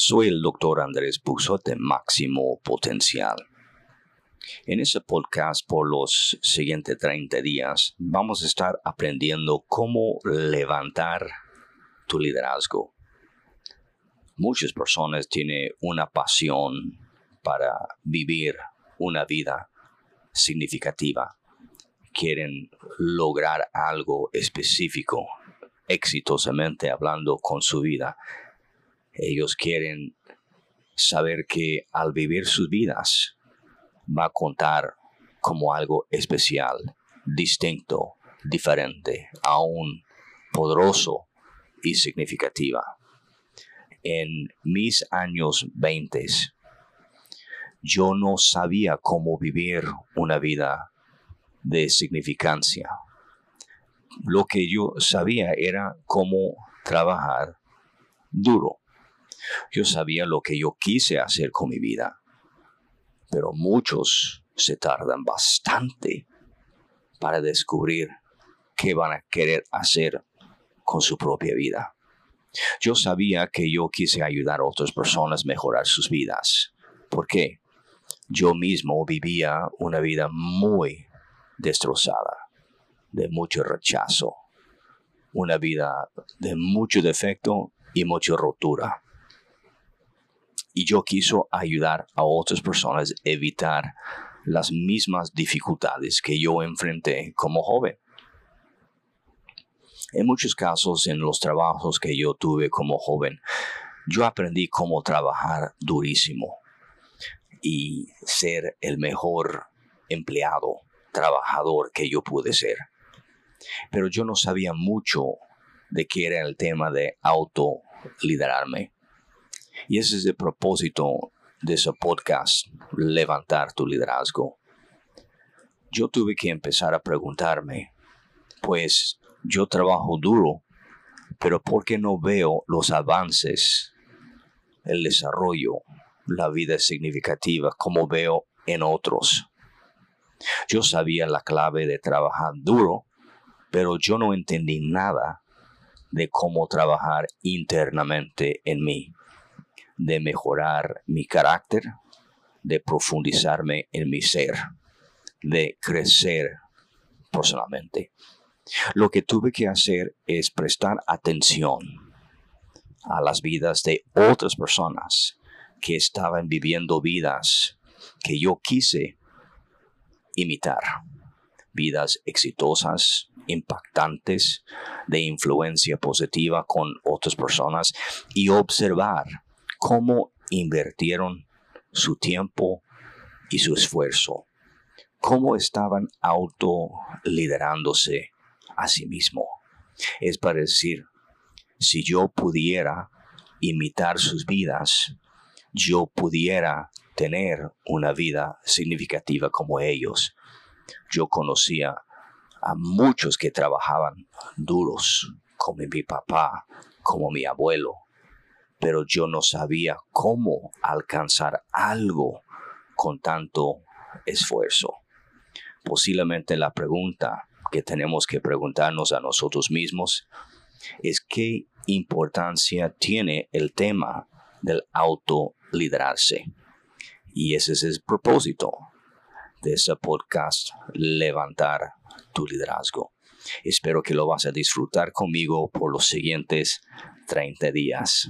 Soy el doctor Andrés Buxot de Máximo Potencial. En este podcast por los siguientes 30 días vamos a estar aprendiendo cómo levantar tu liderazgo. Muchas personas tienen una pasión para vivir una vida significativa. Quieren lograr algo específico, exitosamente hablando con su vida ellos quieren saber que al vivir sus vidas va a contar como algo especial, distinto, diferente, aún poderoso y significativa. En mis años 20, yo no sabía cómo vivir una vida de significancia. Lo que yo sabía era cómo trabajar duro yo sabía lo que yo quise hacer con mi vida, pero muchos se tardan bastante para descubrir qué van a querer hacer con su propia vida. Yo sabía que yo quise ayudar a otras personas a mejorar sus vidas. ¿Por qué? Yo mismo vivía una vida muy destrozada, de mucho rechazo, una vida de mucho defecto y mucha rotura y yo quiso ayudar a otras personas a evitar las mismas dificultades que yo enfrenté como joven. En muchos casos, en los trabajos que yo tuve como joven, yo aprendí cómo trabajar durísimo y ser el mejor empleado, trabajador que yo pude ser. Pero yo no sabía mucho de qué era el tema de autoliderarme. Y ese es el propósito de ese podcast, levantar tu liderazgo. Yo tuve que empezar a preguntarme, pues yo trabajo duro, pero ¿por qué no veo los avances, el desarrollo, la vida significativa como veo en otros? Yo sabía la clave de trabajar duro, pero yo no entendí nada de cómo trabajar internamente en mí de mejorar mi carácter, de profundizarme en mi ser, de crecer personalmente. Lo que tuve que hacer es prestar atención a las vidas de otras personas que estaban viviendo vidas que yo quise imitar. Vidas exitosas, impactantes, de influencia positiva con otras personas y observar cómo invirtieron su tiempo y su esfuerzo, cómo estaban autoliderándose a sí mismo. Es para decir, si yo pudiera imitar sus vidas, yo pudiera tener una vida significativa como ellos. Yo conocía a muchos que trabajaban duros, como mi papá, como mi abuelo, pero yo no sabía cómo alcanzar algo con tanto esfuerzo. Posiblemente la pregunta que tenemos que preguntarnos a nosotros mismos es qué importancia tiene el tema del autoliderarse. Y ese es el propósito de ese podcast, levantar tu liderazgo. Espero que lo vas a disfrutar conmigo por los siguientes 30 días.